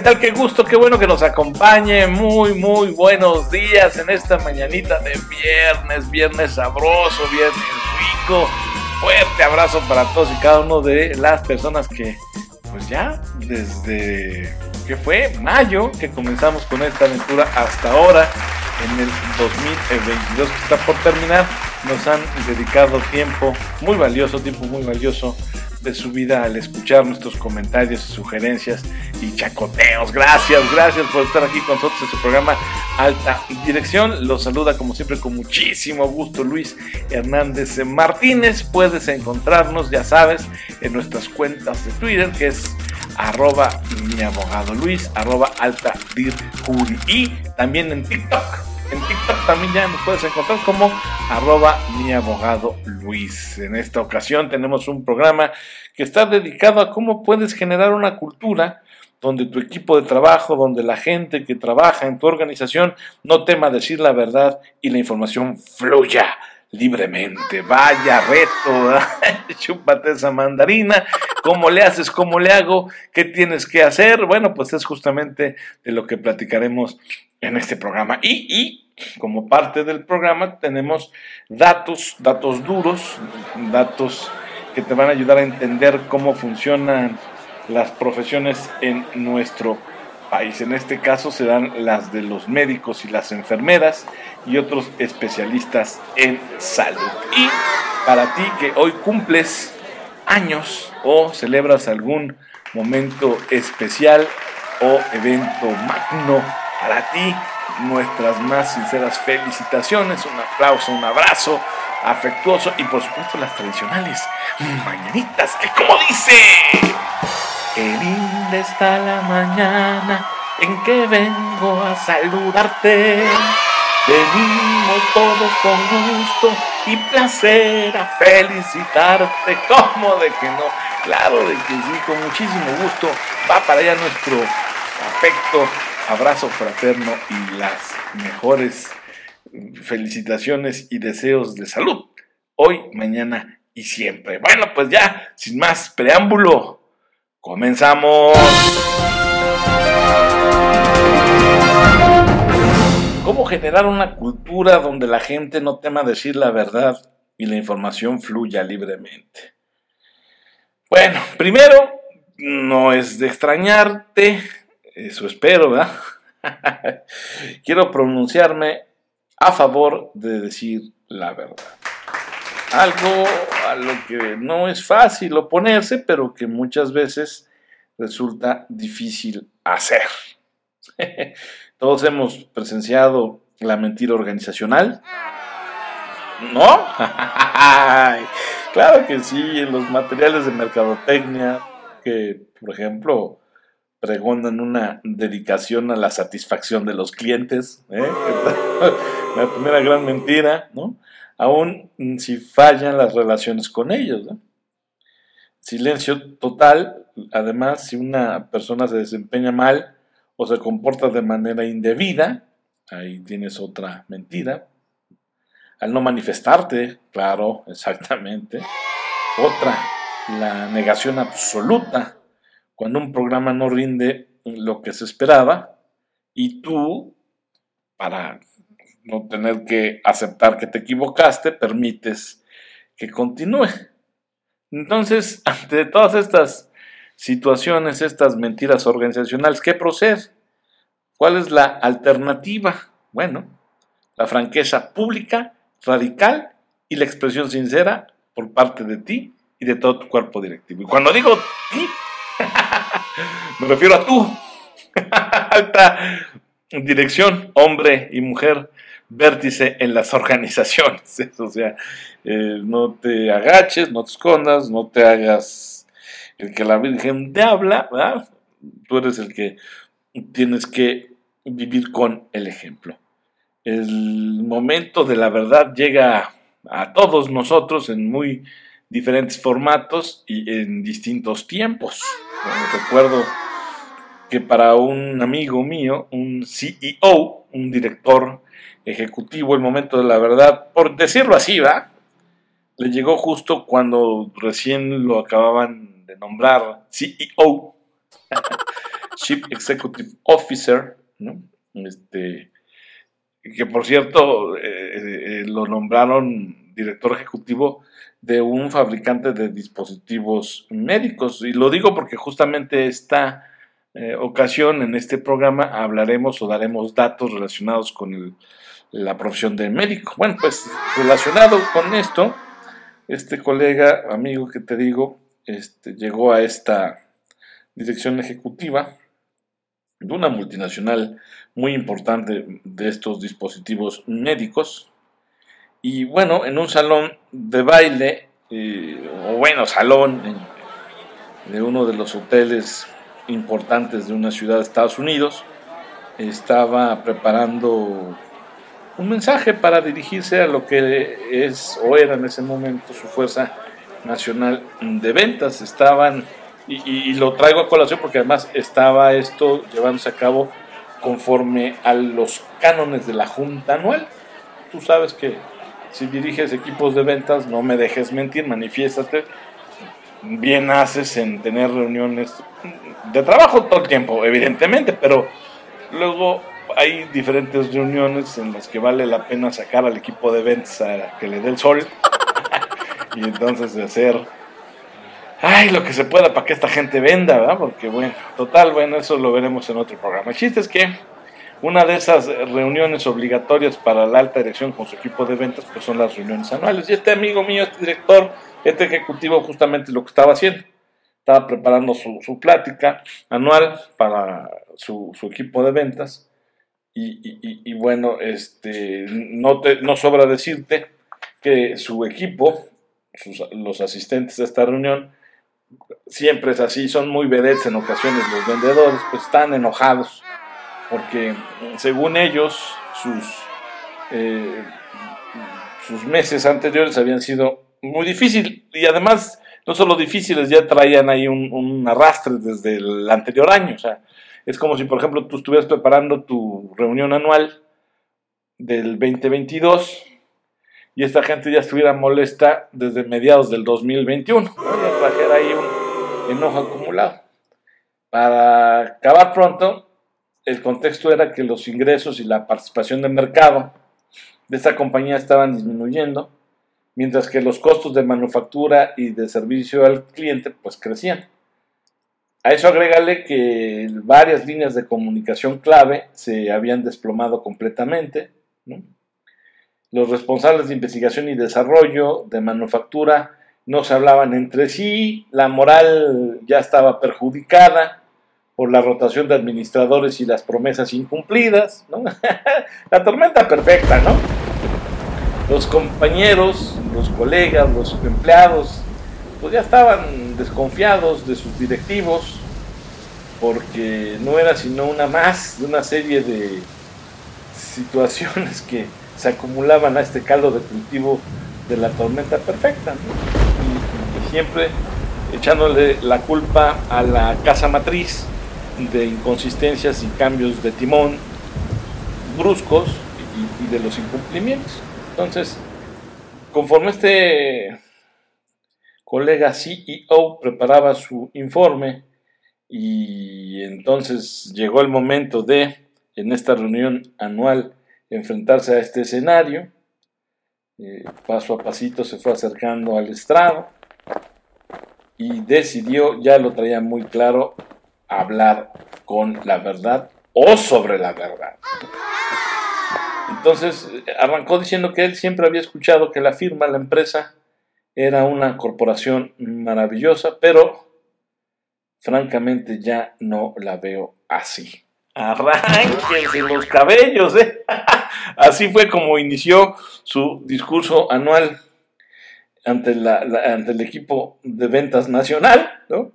tal? Qué gusto, qué bueno que nos acompañe. Muy, muy buenos días en esta mañanita de viernes, viernes sabroso, viernes rico. Fuerte abrazo para todos y cada uno de las personas que, pues ya, desde que fue mayo que comenzamos con esta aventura hasta ahora, en el 2022 que está por terminar, nos han dedicado tiempo muy valioso, tiempo muy valioso de su vida al escuchar nuestros comentarios, sugerencias y chacoteos. Gracias, gracias por estar aquí con nosotros en su programa Alta Dirección. Los saluda como siempre con muchísimo gusto Luis Hernández Martínez. Puedes encontrarnos, ya sabes, en nuestras cuentas de Twitter, que es arroba mi abogado Luis, arroba alta y también en TikTok en TikTok también ya nos puedes encontrar como arroba mi abogado Luis. En esta ocasión tenemos un programa que está dedicado a cómo puedes generar una cultura donde tu equipo de trabajo, donde la gente que trabaja en tu organización no tema decir la verdad y la información fluya libremente. Vaya reto, chúpate esa mandarina. ¿Cómo le haces? ¿Cómo le hago? ¿Qué tienes que hacer? Bueno, pues es justamente de lo que platicaremos en este programa. Y, y como parte del programa tenemos datos, datos duros, datos que te van a ayudar a entender cómo funcionan las profesiones en nuestro país. En este caso serán las de los médicos y las enfermeras y otros especialistas en salud. Y para ti que hoy cumples años o celebras algún momento especial o evento magno para ti, nuestras más sinceras felicitaciones, un aplauso, un abrazo afectuoso y por supuesto las tradicionales mañanitas que como dice, qué linda está la mañana en que vengo a saludarte. Venimos todos con gusto y placer a felicitarte. ¿Cómo de que no? Claro de que sí, con muchísimo gusto. Va para allá nuestro afecto abrazo fraterno y las mejores felicitaciones y deseos de salud, hoy, mañana y siempre. Bueno, pues ya, sin más preámbulo, comenzamos. ¿Cómo generar una cultura donde la gente no tema decir la verdad y la información fluya libremente? Bueno, primero, no es de extrañarte eso espero, ¿verdad? Quiero pronunciarme a favor de decir la verdad. Algo a lo que no es fácil oponerse, pero que muchas veces resulta difícil hacer. Todos hemos presenciado la mentira organizacional. ¿No? claro que sí, en los materiales de mercadotecnia, que por ejemplo pregonan una dedicación a la satisfacción de los clientes. ¿eh? la primera gran mentira, ¿no? Aún si fallan las relaciones con ellos. Silencio total, además, si una persona se desempeña mal o se comporta de manera indebida, ahí tienes otra mentira. Al no manifestarte, claro, exactamente. Otra, la negación absoluta cuando un programa no rinde lo que se esperaba y tú, para no tener que aceptar que te equivocaste, permites que continúe. Entonces, ante todas estas situaciones, estas mentiras organizacionales, ¿qué procede? ¿Cuál es la alternativa? Bueno, la franqueza pública, radical y la expresión sincera por parte de ti y de todo tu cuerpo directivo. Y cuando digo ti, me refiero a tú. Alta dirección, hombre y mujer, vértice en las organizaciones. O sea, eh, no te agaches, no te escondas, no te hagas el que la Virgen te habla. Tú eres el que tienes que vivir con el ejemplo. El momento de la verdad llega a todos nosotros en muy diferentes formatos y en distintos tiempos. Recuerdo que para un amigo mío, un CEO, un director ejecutivo, el momento de la verdad, por decirlo así, ¿va? Le llegó justo cuando recién lo acababan de nombrar CEO. Chief Executive Officer, ¿no? Este, que por cierto eh, eh, lo nombraron director ejecutivo de un fabricante de dispositivos médicos. Y lo digo porque justamente esta eh, ocasión, en este programa, hablaremos o daremos datos relacionados con la profesión de médico. Bueno, pues relacionado con esto, este colega, amigo que te digo, este, llegó a esta dirección ejecutiva de una multinacional muy importante de estos dispositivos médicos. Y bueno, en un salón de baile, eh, o bueno, salón de uno de los hoteles importantes de una ciudad de Estados Unidos, estaba preparando un mensaje para dirigirse a lo que es o era en ese momento su fuerza nacional de ventas. Estaban, y, lo traigo a colación porque además estaba esto llevándose a cabo conforme a los cánones de la Junta Anual. Tú sabes que si diriges equipos de ventas, no me dejes mentir, manifiéstate. Bien haces en tener reuniones de trabajo todo el tiempo, evidentemente, pero luego hay diferentes reuniones en las que vale la pena sacar al equipo de ventas a que le dé el sol y entonces hacer ay lo que se pueda para que esta gente venda, ¿verdad? Porque bueno, total, bueno, eso lo veremos en otro programa. El chiste es que una de esas reuniones obligatorias para la alta dirección con su equipo de ventas pues son las reuniones anuales. Y este amigo mío, este director, este ejecutivo, justamente lo que estaba haciendo estaba preparando su, plática anual para su, equipo de ventas. Y, bueno, este, no, te, no sobra decirte que su equipo, los asistentes a esta reunión, siempre es así, son muy vedettes en ocasiones los vendedores, pues están enojados, porque según ellos, sus, eh, sus meses anteriores habían sido muy difíciles y además no solo difíciles, ya traían ahí un, arrastre desde el anterior año. O sea, es como si, por ejemplo, tú estuvieras preparando tu reunión anual del 2022 y esta gente ya estuviera molesta desde mediados del 2021. Ya trajera ahí un enojo acumulado. Para acabar pronto, el contexto era que los ingresos y la participación de mercado de esta compañía estaban disminuyendo mientras que los costos de manufactura y de servicio al cliente pues crecían. A eso agrégale que varias líneas de comunicación clave se habían desplomado completamente. Los responsables de investigación y desarrollo de manufactura no se hablaban entre sí, la moral ya estaba perjudicada por la rotación de administradores y las promesas incumplidas. la tormenta perfecta, ¿no? Los compañeros los colegas, los empleados, pues ya estaban desconfiados de sus directivos porque no era sino una más de una serie de situaciones que se acumulaban a este caldo de cultivo de la tormenta perfecta. Y, siempre echándole la culpa a la casa matriz de inconsistencias y cambios de timón bruscos y, de los incumplimientos. Entonces, Conforme este colega CEO preparaba su informe y entonces llegó el momento de, en esta reunión anual, enfrentarse a este escenario, eh, paso a pasito se fue acercando al estrado y decidió, ya lo traía muy claro, hablar con la verdad o sobre la verdad. Entonces arrancó diciendo que él siempre había escuchado que la firma, la empresa, era una corporación maravillosa, pero francamente ya no la veo así. Arránquense los cabellos, ¿eh? Así fue como inició su discurso anual ante, ante el equipo de ventas nacional, ¿no?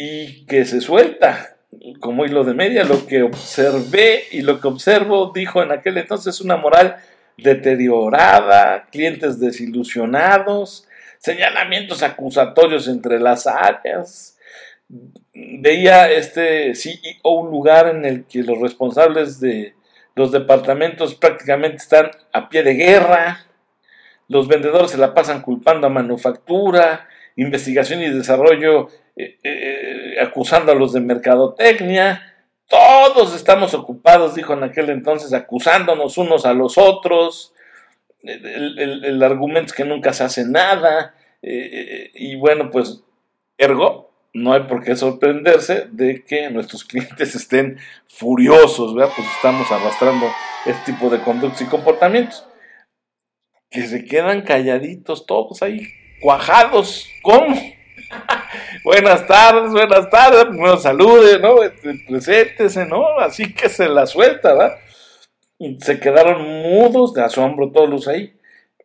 Y que se suelta como hilo de media, lo que observé y lo que observo, dijo en aquel entonces, una moral deteriorada, clientes desilusionados, señalamientos acusatorios entre las áreas. Veía este CEO un lugar en el que los responsables de los departamentos prácticamente están a pie de guerra, los vendedores se la pasan culpando a manufactura, investigación y desarrollo eh, eh, acusando a los de mercadotecnia. Todos estamos ocupados, dijo en aquel entonces, acusándonos unos a los otros. El, argumento es que nunca se hace nada. Eh, y bueno, pues, ergo, no hay por qué sorprenderse de que nuestros clientes estén furiosos, ¿verdad? Pues estamos arrastrando este tipo de conductos y comportamientos. Que se quedan calladitos todos ahí, cuajados. ¿Cómo? buenas tardes, buenas tardes, primero salude, ¿no? Preséntese, ¿no? Así que se la suelta, ¿verdad? Se quedaron mudos de asombro todos los ahí.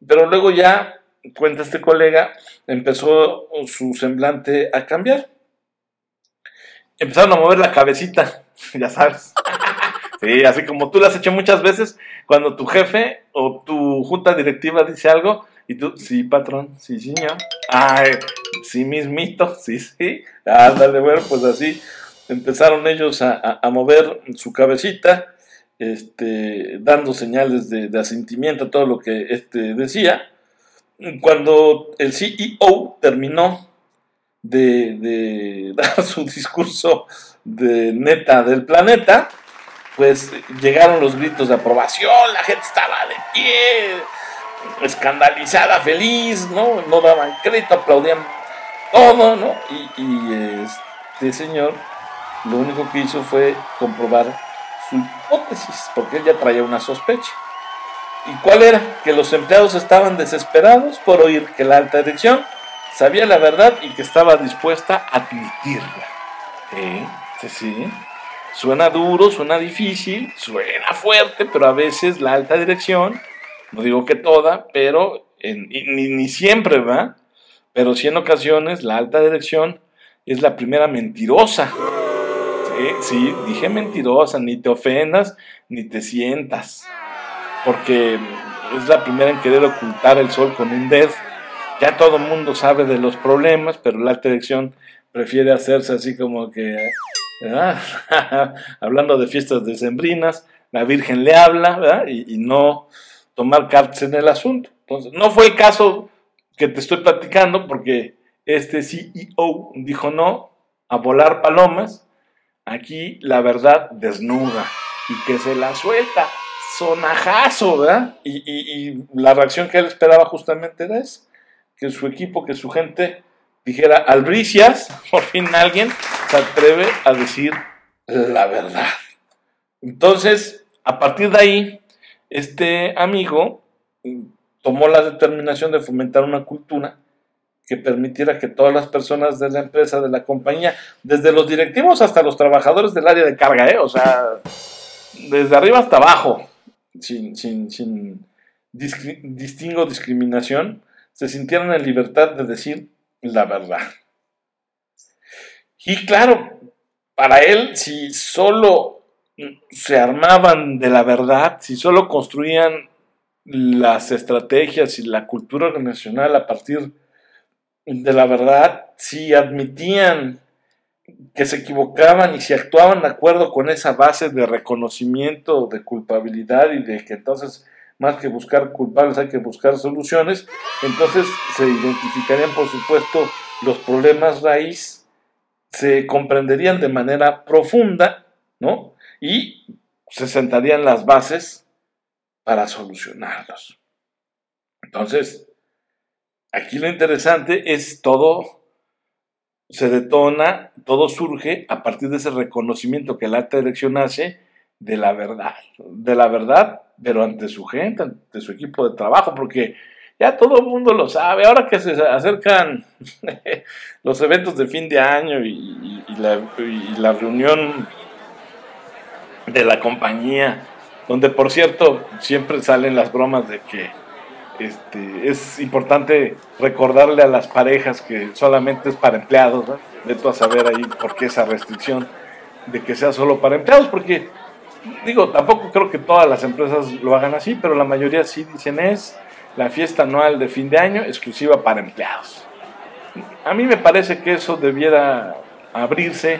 Pero luego ya, cuenta este colega, empezó su semblante a cambiar. Empezaron a mover la cabecita, ya sabes. Sí, así como tú lo has hecho muchas veces, cuando tu jefe o tu junta directiva dice algo, y tú, sí, patrón, sí, señor. Ay, sí, mismito, sí, sí. Ándale, bueno, pues así empezaron ellos a, mover su cabecita, este, dando señales de, asentimiento a todo lo que este decía. Cuando el CEO terminó de, de dar su discurso de neta del planeta, pues llegaron los gritos de aprobación, la gente estaba de pie, escandalizada, feliz, ¿no? No daban crédito, aplaudían todo, ¿no? Y, este señor lo único que hizo fue comprobar su hipótesis, porque él ya traía una sospecha. ¿Y cuál era? Que los empleados estaban desesperados por oír que la alta dirección sabía la verdad y que estaba dispuesta a admitirla. ¿Eh? Sí, sí. Suena duro, suena difícil, suena fuerte, pero a veces la alta dirección no digo que toda, pero ni, siempre, ¿verdad? Pero sí en ocasiones la alta dirección es la primera mentirosa. Sí, sí, dije mentirosa, ni te ofendas, ni te sientas. Porque es la primera en querer ocultar el sol con un dedo. Ya todo el mundo sabe de los problemas, pero la alta dirección prefiere hacerse así como que, hablando de fiestas decembrinas, la Virgen le habla, ¿verdad? y no tomar cartas en el asunto. Entonces, no fue el caso que te estoy platicando porque este CEO dijo no a volar palomas. Aquí la verdad desnuda y que se la suelta. Sonajazo, ¿verdad? Y, la reacción que él esperaba justamente era. Que su equipo, que su gente dijera albricias, por fin alguien se atreve a decir la verdad. Entonces, a partir de ahí, este amigo tomó la determinación de fomentar una cultura que permitiera que todas las personas de la empresa, de la compañía, desde los directivos hasta los trabajadores del área de carga, ¿eh? o sea, desde arriba hasta abajo, sin, sin, sin distingo discriminación, se sintieran en libertad de decir la verdad. Y claro, para él, si solo se armaban de la verdad, si solo construían las estrategias y la cultura organizacional a partir de la verdad, si admitían que se equivocaban y si actuaban de acuerdo con esa base de reconocimiento de culpabilidad y de que entonces más que buscar culpables hay que buscar soluciones, entonces se identificarían por supuesto los problemas raíz, se comprenderían de manera profunda, ¿no? Y se sentarían las bases para solucionarlos. Entonces, aquí lo interesante es todo se detona, todo surge a partir de ese reconocimiento que la alta dirección hace de la verdad, de la verdad, pero ante su gente, ante su equipo de trabajo, porque ya todo el mundo lo sabe, ahora que se acercan los eventos de fin de año y, la, y la reunión de la compañía, donde por cierto siempre salen las bromas de que este, es importante recordarle a las parejas que solamente es para empleados, ¿no? de a saber ahí por qué esa restricción de que sea solo para empleados, porque digo, tampoco creo que todas las empresas lo hagan así, pero la mayoría sí dicen es la fiesta anual de fin de año exclusiva para empleados. A mí me parece que eso debiera abrirse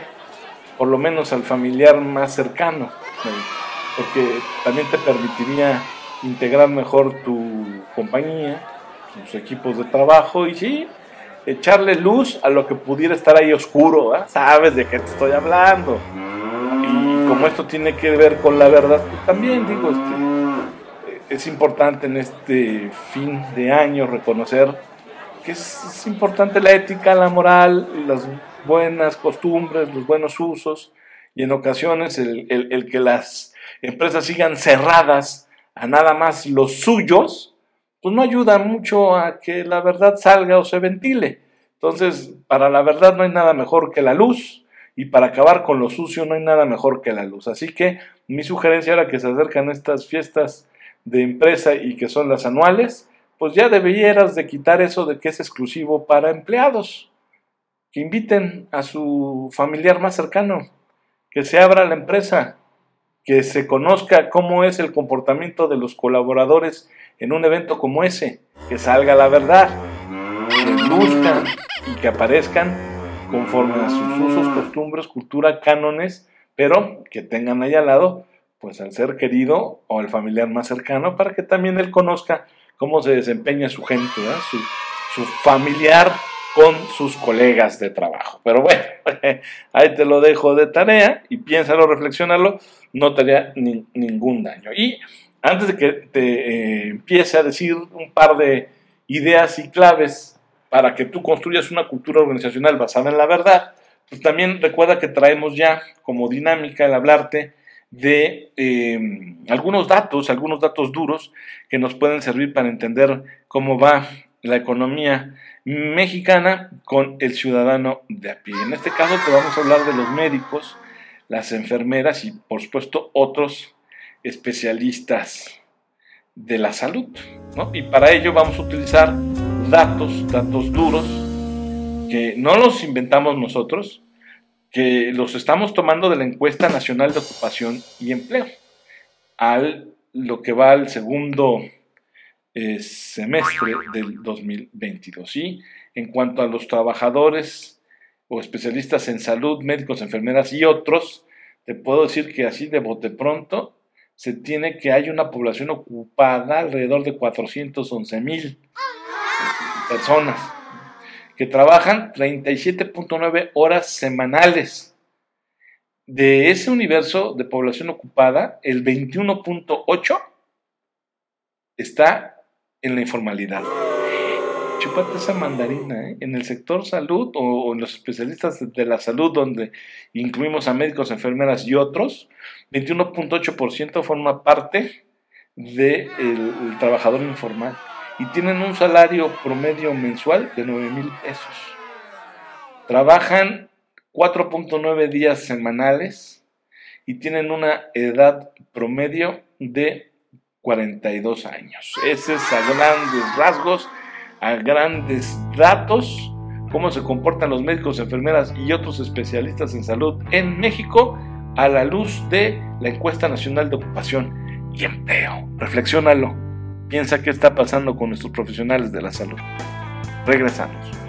por lo menos al familiar más cercano, porque también te permitiría integrar mejor tu compañía, tus equipos de trabajo y sí, echarle luz a lo que pudiera estar ahí oscuro, sabes de qué te estoy hablando. Y como esto tiene que ver con la verdad, pues también digo, este, es importante en este fin de año reconocer que es, importante la ética, la moral, las buenas costumbres, los buenos usos, y en ocasiones el, el que las empresas sigan cerradas a nada más los suyos, pues no ayuda mucho a que la verdad salga o se ventile. Entonces, para la verdad no hay nada mejor que la luz y para acabar con lo sucio no hay nada mejor que la luz. Así que mi sugerencia ahora que se acercan estas fiestas de empresa y que son las anuales, pues ya debieras de quitar eso de que es exclusivo para empleados. Que inviten a su familiar más cercano, que se abra la empresa, que se conozca cómo es el comportamiento de los colaboradores en un evento como ese, que salga la verdad, que luzcan y que aparezcan conforme a sus usos, costumbres, cultura, cánones, pero que tengan ahí al lado pues al ser querido o al familiar más cercano para que también él conozca cómo se desempeña su gente, su, su familiar con sus colegas de trabajo. Pero bueno, ahí te lo dejo de tarea y piénsalo, reflexionalo, no te haría ningún daño. Y antes de que te eh, empiece a decir un par de ideas y claves para que tú construyas una cultura organizacional basada en la verdad, pues también recuerda que traemos ya como dinámica el hablarte de eh, algunos datos, algunos datos duros que nos pueden servir para entender cómo va la economía mexicana con el ciudadano de a pie. En este caso te vamos a hablar de los médicos, las enfermeras y por supuesto otros especialistas de la salud. Y para ello vamos a utilizar datos, datos duros, que no los inventamos nosotros, que los estamos tomando de la encuesta nacional de ocupación y empleo, al lo que va al segundo eh, semestre del 2022. Y en cuanto a los trabajadores o especialistas en salud, médicos, enfermeras y otros, te puedo decir que así de bote pronto se tiene que hay una población ocupada alrededor de 411 mil personas que trabajan 37.9 horas semanales. De ese universo de población ocupada, el 21.8 está en la informalidad. Chupate esa mandarina, ¿eh? En el sector salud o, en los especialistas de la salud, donde incluimos a médicos, enfermeras y otros, 21.8% forma parte del trabajador informal y tienen un salario promedio mensual de 9 mil pesos. Trabajan 4.9 días semanales y tienen una edad promedio de 42 años. Ese es a grandes rasgos, a grandes datos, cómo se comportan los médicos, enfermeras y otros especialistas en salud en México a la luz de la encuesta nacional de ocupación y empleo. Reflexiónalo. Piensa qué está pasando con nuestros profesionales de la salud. Regresamos.